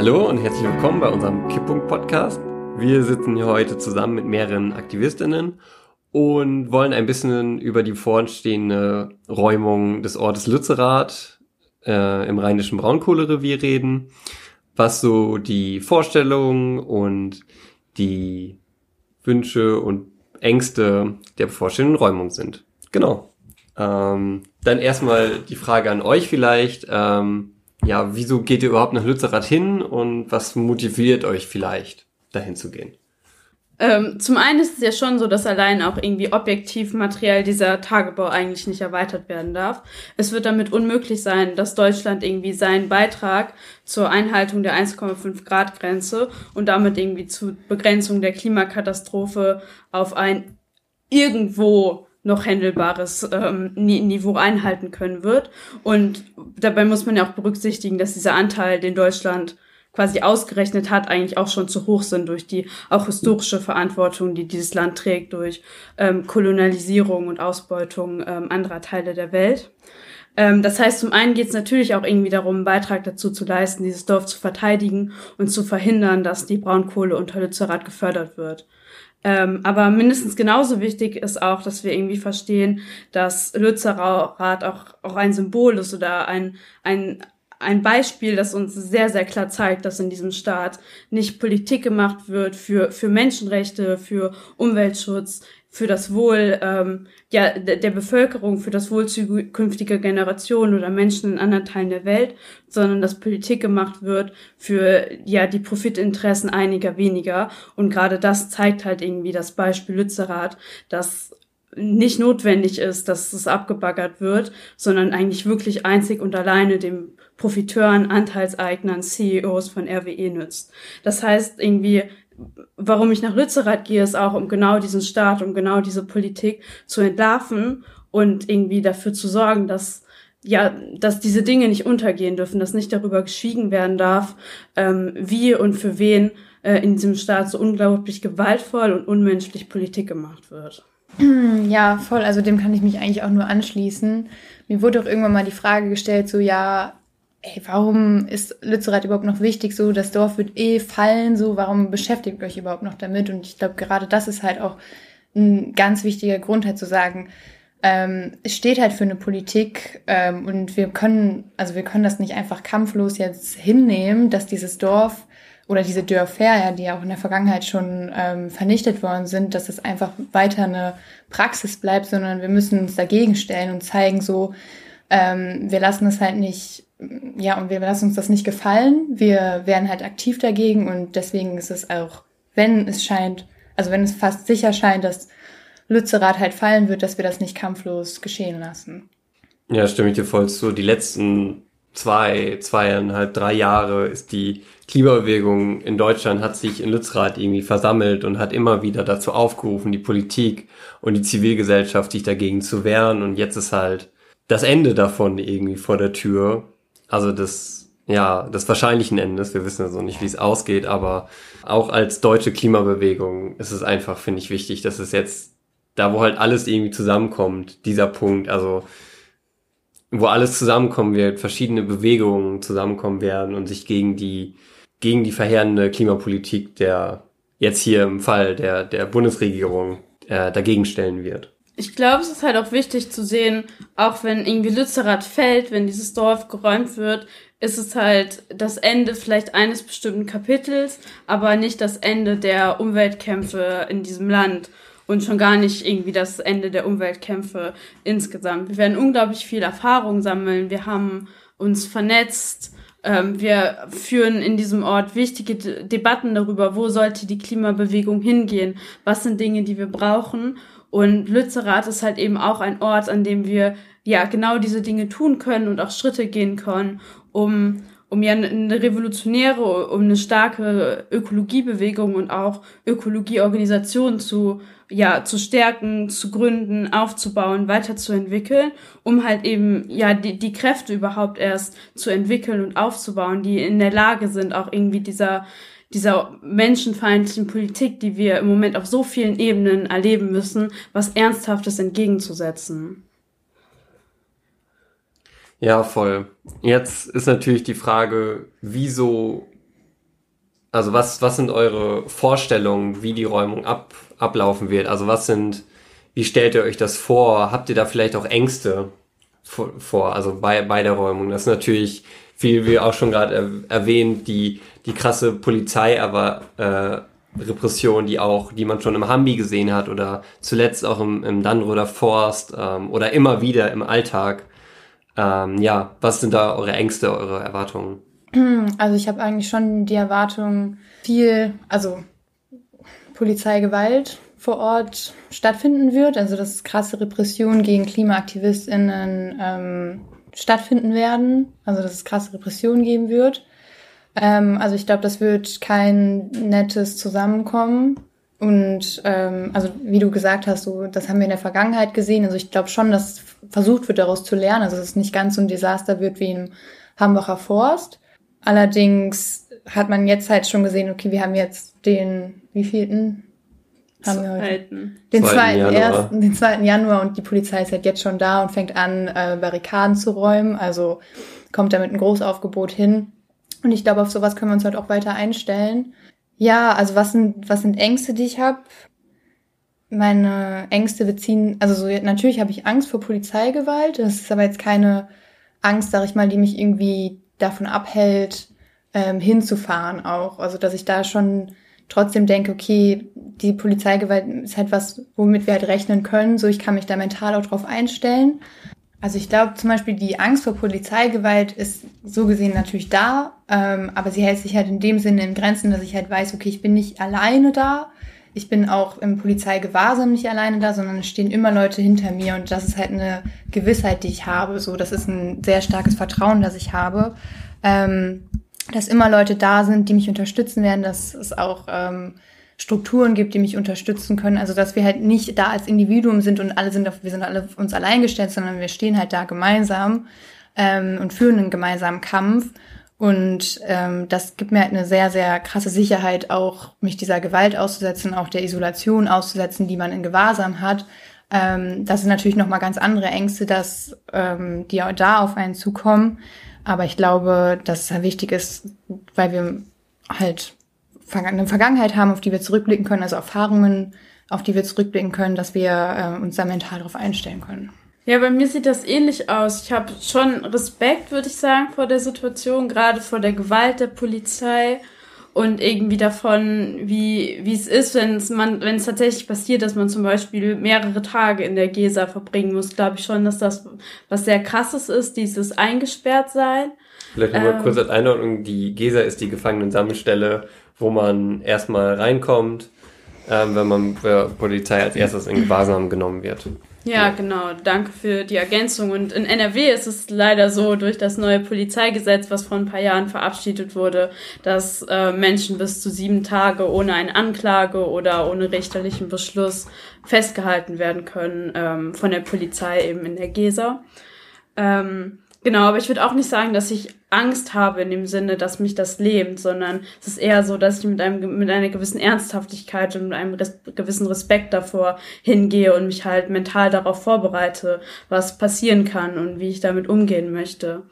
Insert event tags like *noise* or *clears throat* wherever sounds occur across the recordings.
Hallo und herzlich willkommen bei unserem Kipppunkt-Podcast. Wir sitzen hier heute zusammen mit mehreren Aktivistinnen und wollen ein bisschen über die voranstehende Räumung des Ortes Lützerath äh, im rheinischen Braunkohlerevier reden, was so die Vorstellungen und die Wünsche und Ängste der bevorstehenden Räumung sind. Genau. Ähm, dann erstmal die Frage an euch vielleicht. Ähm, ja, wieso geht ihr überhaupt nach Lützerath hin und was motiviert euch vielleicht, dahin zu gehen? Ähm, zum einen ist es ja schon so, dass allein auch irgendwie objektiv materiell dieser Tagebau eigentlich nicht erweitert werden darf. Es wird damit unmöglich sein, dass Deutschland irgendwie seinen Beitrag zur Einhaltung der 1,5 Grad Grenze und damit irgendwie zur Begrenzung der Klimakatastrophe auf ein irgendwo noch händelbares ähm, Niveau einhalten können wird. Und dabei muss man ja auch berücksichtigen, dass dieser Anteil, den Deutschland quasi ausgerechnet hat, eigentlich auch schon zu hoch sind durch die auch historische Verantwortung, die dieses Land trägt durch ähm, Kolonialisierung und Ausbeutung ähm, anderer Teile der Welt. Ähm, das heißt, zum einen geht es natürlich auch irgendwie darum, einen Beitrag dazu zu leisten, dieses Dorf zu verteidigen und zu verhindern, dass die Braunkohle unter Lützerath gefördert wird. Ähm, aber mindestens genauso wichtig ist auch, dass wir irgendwie verstehen, dass Lützerath auch, auch ein Symbol ist oder ein, ein, ein Beispiel, das uns sehr, sehr klar zeigt, dass in diesem Staat nicht Politik gemacht wird für, für Menschenrechte, für Umweltschutz, für das Wohl ähm, ja, der, Bevölkerung, für das Wohl zukünftiger Generationen oder Menschen in anderen Teilen der Welt, sondern dass Politik gemacht wird für ja die Profitinteressen einiger weniger. Und gerade das zeigt halt irgendwie das Beispiel Lützerath, dass nicht notwendig ist, dass es abgebaggert wird, sondern eigentlich wirklich einzig und alleine dem Profiteuren, Anteilseignern, CEOs von RWE nützt. Das heißt irgendwie, warum ich nach Lützerath gehe, ist auch, um genau diesen Staat, um genau diese Politik zu entlarven und irgendwie dafür zu sorgen, dass ja, dass diese Dinge nicht untergehen dürfen, dass nicht darüber geschwiegen werden darf, ähm, wie und für wen äh, in diesem Staat so unglaublich gewaltvoll und unmenschlich Politik gemacht wird. *clears throat* Ja, voll. Also dem kann ich mich eigentlich auch nur anschließen. Mir wurde auch irgendwann mal die Frage gestellt, so ja, ey, warum ist Lützerath überhaupt noch wichtig? So, das Dorf wird eh fallen, so, warum beschäftigt euch überhaupt noch damit? Und ich glaube, gerade das ist halt auch ein ganz wichtiger Grund, halt zu sagen, ähm, es steht halt für eine Politik ähm, und wir können, also wir können das nicht einfach kampflos jetzt hinnehmen, dass dieses Dorf oder diese Dörfer, ja, die ja auch in der Vergangenheit schon ähm, vernichtet worden sind, dass es einfach weiter eine Praxis bleibt, sondern wir müssen uns dagegen stellen und zeigen so, ähm, wir lassen es halt nicht ja, und wir lassen uns das nicht gefallen. Wir werden halt aktiv dagegen und deswegen ist es auch, wenn es scheint, also wenn es fast sicher scheint, dass Lützerath halt fallen wird, dass wir das nicht kampflos geschehen lassen. Ja, stimme ich dir voll zu. Die letzten zwei, zweieinhalb, drei Jahre ist die Klimabewegung in Deutschland hat sich in Lützerath irgendwie versammelt und hat immer wieder dazu aufgerufen, die Politik und die Zivilgesellschaft sich dagegen zu wehren. Und jetzt ist halt das Ende davon irgendwie vor der Tür. Also das, ja, des wahrscheinlichen Endes. Wir wissen ja so nicht, wie es ausgeht, aber auch als deutsche Klimabewegung ist es einfach, finde ich, wichtig, dass es jetzt da, wo halt alles irgendwie zusammenkommt, dieser Punkt, also wo alles zusammenkommen wird, verschiedene Bewegungen zusammenkommen werden und sich gegen die, gegen die verheerende Klimapolitik der, jetzt hier im Fall der, der Bundesregierung, äh, dagegen stellen wird ich glaube, es ist halt auch wichtig zu sehen, auch wenn irgendwie Lützerath fällt, wenn dieses Dorf geräumt wird, ist es halt das Ende vielleicht eines bestimmten Kapitels, aber nicht das Ende der Umweltkämpfe in diesem Land und schon gar nicht irgendwie das Ende der Umweltkämpfe insgesamt. Wir werden unglaublich viel Erfahrung sammeln. Wir haben uns vernetzt. Ähm, wir führen in diesem Ort wichtige Debatten darüber, wo sollte die Klimabewegung hingehen, was sind Dinge, die wir brauchen. Und Lützerath ist halt eben auch ein Ort, an dem wir ja genau diese Dinge tun können und auch Schritte gehen können, um um ja eine revolutionäre, um eine starke Ökologiebewegung und auch Ökologieorganisationen zu, ja, zu stärken, zu gründen, aufzubauen, weiterzuentwickeln, um halt eben, ja, die, die Kräfte überhaupt erst zu entwickeln und aufzubauen, die in der Lage sind, auch irgendwie dieser, dieser menschenfeindlichen Politik, die wir im Moment auf so vielen Ebenen erleben müssen, was Ernsthaftes entgegenzusetzen. Ja, voll. Jetzt ist natürlich die Frage, wieso also was, was sind eure Vorstellungen, wie die Räumung ab, ablaufen wird? Also was sind, wie stellt ihr euch das vor? Habt ihr da vielleicht auch Ängste vor, also bei, bei der Räumung? Das ist natürlich, wie wir auch schon gerade erwähnt, die, die krasse Polizei, aber äh, Repression, die auch, die man schon im Hambi gesehen hat oder zuletzt auch im, im Dannroder Forst ähm, oder immer wieder im Alltag. Ähm, ja, was sind da eure Ängste, eure Erwartungen? *clears throat* Also ich habe eigentlich schon die Erwartung, viel, also Polizeigewalt vor Ort stattfinden wird, also dass krasse Repressionen gegen KlimaaktivistInnen ähm, stattfinden werden, also dass es krasse Repressionen geben wird. Ähm, also ich glaube, das wird kein nettes Zusammenkommen. Und ähm, also wie du gesagt hast, so das haben wir in der Vergangenheit gesehen. Also ich glaube schon, dass versucht wird, daraus zu lernen. Also dass es nicht ganz so ein Desaster wird wie im Hambacher Forst. Allerdings hat man jetzt halt schon gesehen, okay, wir haben jetzt den wievielten? Haben wir heute? Den zweiten, Januar. ersten, den zweiten Januar und die Polizei ist halt jetzt schon da und fängt an, äh, Barrikaden zu räumen. Also kommt da mit einem Großaufgebot hin. Und ich glaube, auf sowas können wir uns halt auch weiter einstellen. Ja, also was sind, was sind Ängste, die ich habe? Meine Ängste beziehen, also so, natürlich habe ich Angst vor Polizeigewalt. Das ist aber jetzt keine Angst, sag ich mal, die mich irgendwie davon abhält, ähm, hinzufahren auch. Also dass ich da schon trotzdem denke, okay, die Polizeigewalt ist halt was, womit wir halt rechnen können. So, ich kann mich da mental auch drauf einstellen. Also ich glaube zum Beispiel, die Angst vor Polizeigewalt ist so gesehen natürlich da, ähm, aber sie hält sich halt in dem Sinne in Grenzen, dass ich halt weiß, okay, ich bin nicht alleine da. Ich bin auch im Polizeigewahrsam nicht alleine da, sondern es stehen immer Leute hinter mir und das ist halt eine Gewissheit, die ich habe. So, das ist ein sehr starkes Vertrauen, das ich habe, ähm, dass immer Leute da sind, die mich unterstützen werden, dass es auch ähm, Strukturen gibt, die mich unterstützen können. Also dass wir halt nicht da als Individuum sind und alle sind auf, wir sind alle auf uns allein gestellt, sondern wir stehen halt da gemeinsam ähm, und führen einen gemeinsamen Kampf. Und ähm, das gibt mir halt eine sehr, sehr krasse Sicherheit, auch mich dieser Gewalt auszusetzen, auch der Isolation auszusetzen, die man in Gewahrsam hat. Ähm, das sind natürlich nochmal ganz andere Ängste, dass ähm, die auch da auf einen zukommen. Aber ich glaube, dass es halt wichtig ist, weil wir halt eine Vergangenheit haben, auf die wir zurückblicken können, also Erfahrungen, auf die wir zurückblicken können, dass wir äh, uns da mental darauf einstellen können. Ja, bei mir sieht das ähnlich aus. Ich habe schon Respekt, würde ich sagen, vor der Situation, gerade vor der Gewalt der Polizei und irgendwie davon, wie, wie es ist, wenn es man, wenn es tatsächlich passiert, dass man zum Beispiel mehrere Tage in der Gesa verbringen muss, glaube ich schon, dass das was sehr krasses ist, dieses eingesperrt sein. Vielleicht nochmal ähm, kurz als Einordnung, die Gesa ist die Gefangenensammelstelle wo man erstmal reinkommt, ähm, wenn man für Polizei als erstes in Gewahrsam genommen wird. Ja, genau. Danke für die Ergänzung. Und in NRW ist es leider so, durch das neue Polizeigesetz, was vor ein paar Jahren verabschiedet wurde, dass äh, Menschen bis zu sieben Tage ohne eine Anklage oder ohne richterlichen Beschluss festgehalten werden können ähm, von der Polizei eben in der GESA. Ähm, Genau, aber ich würde auch nicht sagen, dass ich Angst habe in dem Sinne, dass mich das lähmt, sondern es ist eher so, dass ich mit einem mit einer gewissen Ernsthaftigkeit und mit einem res gewissen Respekt davor hingehe und mich halt mental darauf vorbereite, was passieren kann und wie ich damit umgehen möchte.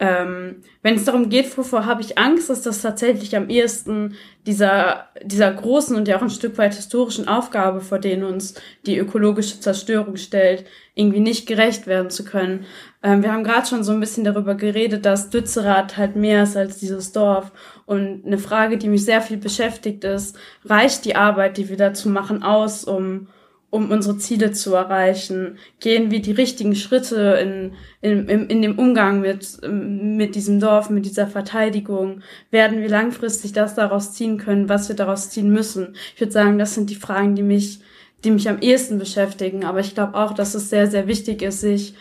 Ähm, wenn es darum geht, wovor habe ich Angst, ist das tatsächlich am ehesten dieser, dieser großen und ja auch ein Stück weit historischen Aufgabe, vor denen uns die ökologische Zerstörung stellt, irgendwie nicht gerecht werden zu können. Ähm, wir haben gerade schon so ein bisschen darüber geredet, dass Dützerath halt mehr ist als dieses Dorf. Und eine Frage, die mich sehr viel beschäftigt ist, reicht die Arbeit, die wir dazu machen, aus, um um unsere Ziele zu erreichen? Gehen wir die richtigen Schritte in, in, in, in dem Umgang mit, mit diesem Dorf, mit dieser Verteidigung? Werden wir langfristig das daraus ziehen können, was wir daraus ziehen müssen? Ich würde sagen, das sind die Fragen, die mich, die mich am ehesten beschäftigen. Aber ich glaube auch, dass es sehr, sehr wichtig ist, sich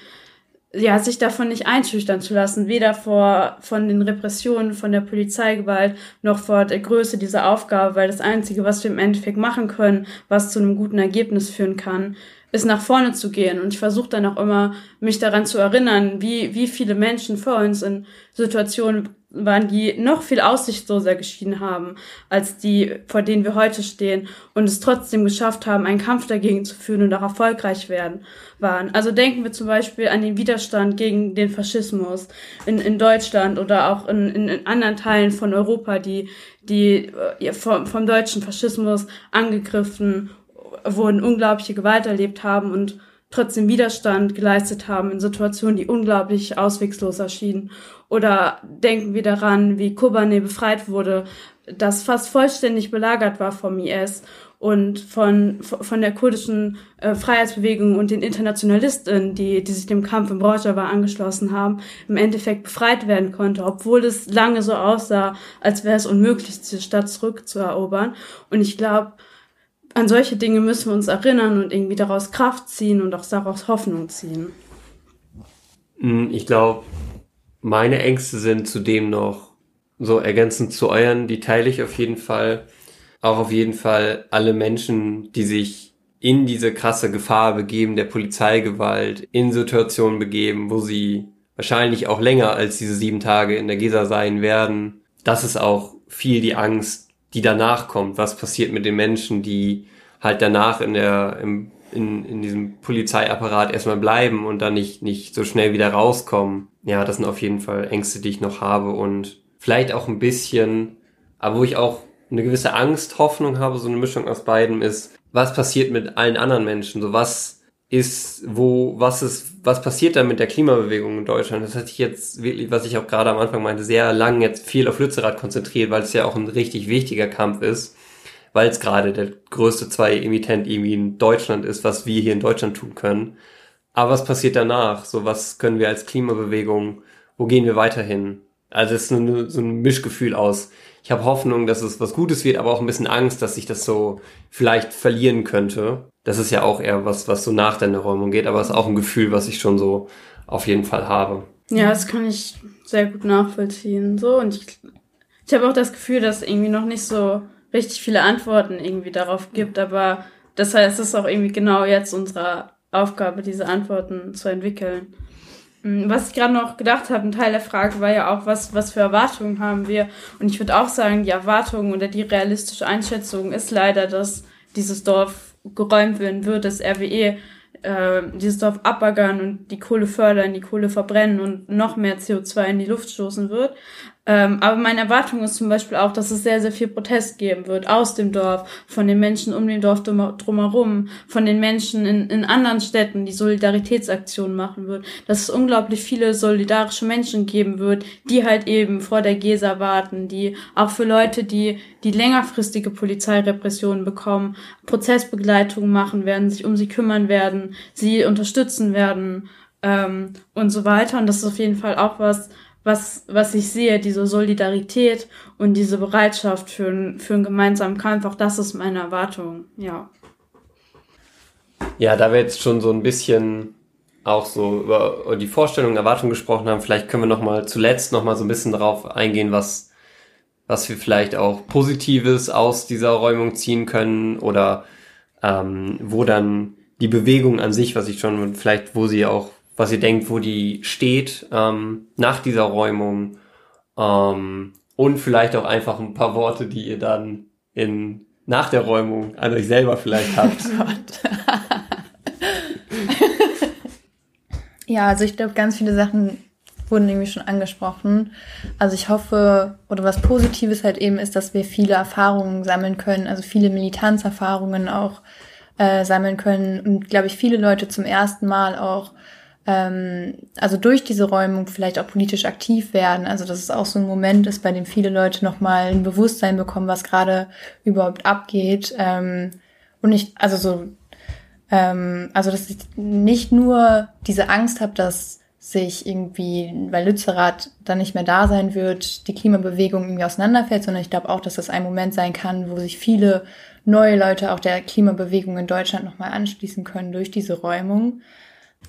ja, sich davon nicht einschüchtern zu lassen, weder vor, von den Repressionen, von der Polizeigewalt, noch vor der Größe dieser Aufgabe, weil das Einzige, was wir im Endeffekt machen können, was zu einem guten Ergebnis führen kann, ist nach vorne zu gehen. Und ich versuche dann auch immer, mich daran zu erinnern, wie, wie viele Menschen vor uns in Situationen waren, die noch viel aussichtsloser geschieden haben, als die, vor denen wir heute stehen und es trotzdem geschafft haben, einen Kampf dagegen zu führen und auch erfolgreich werden, waren. Also denken wir zum Beispiel an den Widerstand gegen den Faschismus in, in Deutschland oder auch in, in, in anderen Teilen von Europa, die, die äh, vom, vom deutschen Faschismus angegriffen wurden, unglaubliche Gewalt erlebt haben und trotzdem Widerstand geleistet haben in Situationen, die unglaublich auswegslos erschienen. Oder denken wir daran, wie Kobane befreit wurde, das fast vollständig belagert war vom IS und von, von der kurdischen äh, Freiheitsbewegung und den Internationalisten, die, die sich dem Kampf im Rojava angeschlossen haben, im Endeffekt befreit werden konnte, obwohl es lange so aussah, als wäre es unmöglich, diese Stadt zurückzuerobern. Und ich glaube, an solche Dinge müssen wir uns erinnern und irgendwie daraus Kraft ziehen und auch daraus Hoffnung ziehen. Hm, ich glaube, meine Ängste sind zudem noch so ergänzend zu euren, die teile ich auf jeden Fall. Auch auf jeden Fall alle Menschen, die sich in diese krasse Gefahr begeben, der Polizeigewalt, in Situationen begeben, wo sie wahrscheinlich auch länger als diese sieben Tage in der Gesa sein werden. Das ist auch viel die Angst, die danach kommt. Was passiert mit den Menschen, die halt danach in der, im, in, in diesem Polizeiapparat erstmal bleiben und dann nicht, nicht so schnell wieder rauskommen. Ja, das sind auf jeden Fall Ängste, die ich noch habe und vielleicht auch ein bisschen, aber wo ich auch eine gewisse Angst, Hoffnung habe, so eine Mischung aus beiden ist, was passiert mit allen anderen Menschen? So was ist, wo, was ist, was passiert da mit der Klimabewegung in Deutschland? Das hat sich jetzt wirklich, was ich auch gerade am Anfang meinte, sehr lang jetzt viel auf Lützerath konzentriert, weil es ja auch ein richtig wichtiger Kampf ist, weil es gerade der größte zwei Emittent irgendwie in Deutschland ist, was wir hier in Deutschland tun können. Aber was passiert danach? So, was können wir als Klimabewegung, wo gehen wir weiterhin? Also es ist so ein Mischgefühl aus. Ich habe Hoffnung, dass es was Gutes wird, aber auch ein bisschen Angst, dass sich das so vielleicht verlieren könnte das ist ja auch eher was, was so nach der Räumung geht, aber es ist auch ein Gefühl, was ich schon so auf jeden Fall habe. Ja, das kann ich sehr gut nachvollziehen. So, und ich, ich habe auch das Gefühl, dass irgendwie noch nicht so richtig viele Antworten irgendwie darauf gibt, aber das heißt, es ist auch irgendwie genau jetzt unsere Aufgabe, diese Antworten zu entwickeln. Hm, was ich gerade noch gedacht habe, ein Teil der Frage war ja auch, was, was für Erwartungen haben wir? Und ich würde auch sagen, die Erwartungen oder die realistische Einschätzung ist leider, dass dieses Dorf geräumt werden wird, dass RWE äh, dieses Dorf abaggern und die Kohle fördern, die Kohle verbrennen und noch mehr CO2 in die Luft stoßen wird. Ähm, aber meine Erwartung ist zum Beispiel auch, dass es sehr, sehr viel Protest geben wird aus dem Dorf, von den Menschen um den Dorf drumherum, von den Menschen in, in anderen Städten, die Solidaritätsaktionen machen wird, dass es unglaublich viele solidarische Menschen geben wird, die halt eben vor der Gesa warten, die auch für Leute, die die längerfristige Polizeirepressionen bekommen, Prozessbegleitung machen werden, sich um sie kümmern werden, sie unterstützen werden ähm, und so weiter. Und das ist auf jeden Fall auch was, was, was ich sehe, diese Solidarität und diese Bereitschaft für, für einen gemeinsamen Kampf, auch das ist meine Erwartung, ja. Ja, da wir jetzt schon so ein bisschen auch so über die Vorstellung und Erwartung gesprochen haben, vielleicht können wir noch mal zuletzt noch mal so ein bisschen darauf eingehen, was, was wir vielleicht auch Positives aus dieser Räumung ziehen können oder ähm, wo dann die Bewegung an sich, was ich schon vielleicht, wo sie auch was ihr denkt, wo die steht ähm, nach dieser Räumung ähm, und vielleicht auch einfach ein paar Worte, die ihr dann in nach der Räumung an euch selber vielleicht *laughs* habt. *laughs* ja, also ich glaube, ganz viele Sachen wurden irgendwie schon angesprochen. Also ich hoffe, oder was Positives halt eben ist, dass wir viele Erfahrungen sammeln können, also viele Militanzerfahrungen auch äh, sammeln können und glaube ich viele Leute zum ersten Mal auch also durch diese Räumung vielleicht auch politisch aktiv werden. Also dass es auch so ein Moment ist, bei dem viele Leute nochmal ein Bewusstsein bekommen, was gerade überhaupt abgeht. Ähm, und ich, also so, ähm, also dass ich nicht nur diese Angst habe, dass sich irgendwie, weil Lützerath dann nicht mehr da sein wird, die Klimabewegung irgendwie auseinanderfällt, sondern ich glaube auch, dass das ein Moment sein kann, wo sich viele neue Leute auch der Klimabewegung in Deutschland nochmal anschließen können durch diese Räumung.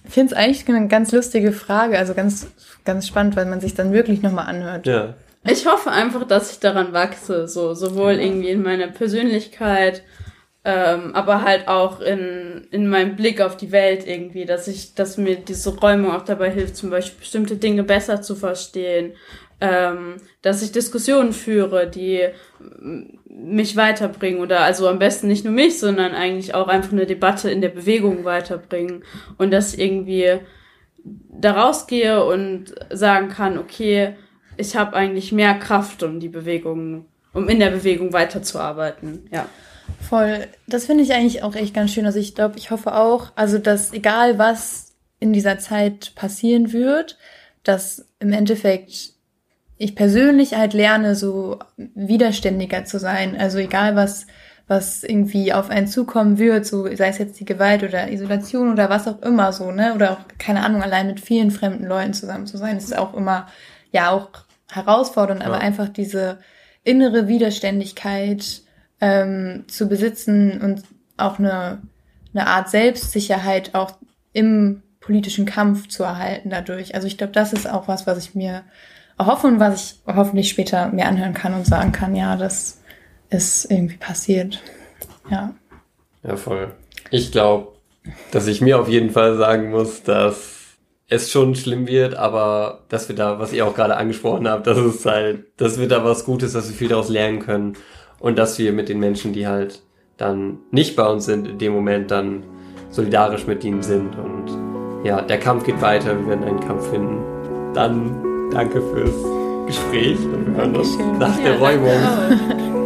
Ich finde es eigentlich eine ganz lustige Frage, also ganz, ganz spannend, weil man sich dann wirklich nochmal anhört. Ja. Ich hoffe einfach, dass ich daran wachse, so sowohl ja. irgendwie in meiner Persönlichkeit, ähm, aber halt auch in, in meinem Blick auf die Welt irgendwie, dass ich, dass mir diese Räumung auch dabei hilft, zum Beispiel bestimmte Dinge besser zu verstehen, ähm, dass ich Diskussionen führe, die mich weiterbringen oder also am besten nicht nur mich, sondern eigentlich auch einfach eine Debatte in der Bewegung weiterbringen und dass ich irgendwie da rausgehe und sagen kann, okay, ich habe eigentlich mehr Kraft, um die Bewegung, um in der Bewegung weiterzuarbeiten, ja. Voll. Das finde ich eigentlich auch echt ganz schön. Also ich glaube, ich hoffe auch, also dass egal was in dieser Zeit passieren wird, dass im Endeffekt ich persönlich halt lerne, so widerständiger zu sein. Also egal was, was irgendwie auf einen zukommen wird, so sei es jetzt die Gewalt oder Isolation oder was auch immer so, ne? Oder auch, keine Ahnung, allein mit vielen fremden Leuten zusammen zu sein, ist auch immer, ja, auch herausfordernd, aber einfach diese innere Widerständigkeit ähm, zu besitzen und auch eine, eine Art Selbstsicherheit auch im politischen Kampf zu erhalten dadurch. Also ich glaube, das ist auch was, was ich mir erhoffe und was ich hoffentlich später mir anhören kann und sagen kann, ja, das ist irgendwie passiert. Ja. Ja, voll. Ich glaube, dass ich mir auf jeden Fall sagen muss, dass es schon schlimm wird, aber dass wir da, was ihr auch gerade angesprochen habt, dass es halt, dass wir da was Gutes, dass wir viel daraus lernen können und dass wir mit den Menschen, die halt dann nicht bei uns sind, in dem Moment dann solidarisch mit ihnen sind und ja, der Kampf geht weiter, wir werden einen Kampf finden. Dann danke fürs Gespräch. Und wir hören uns nach der Räumung.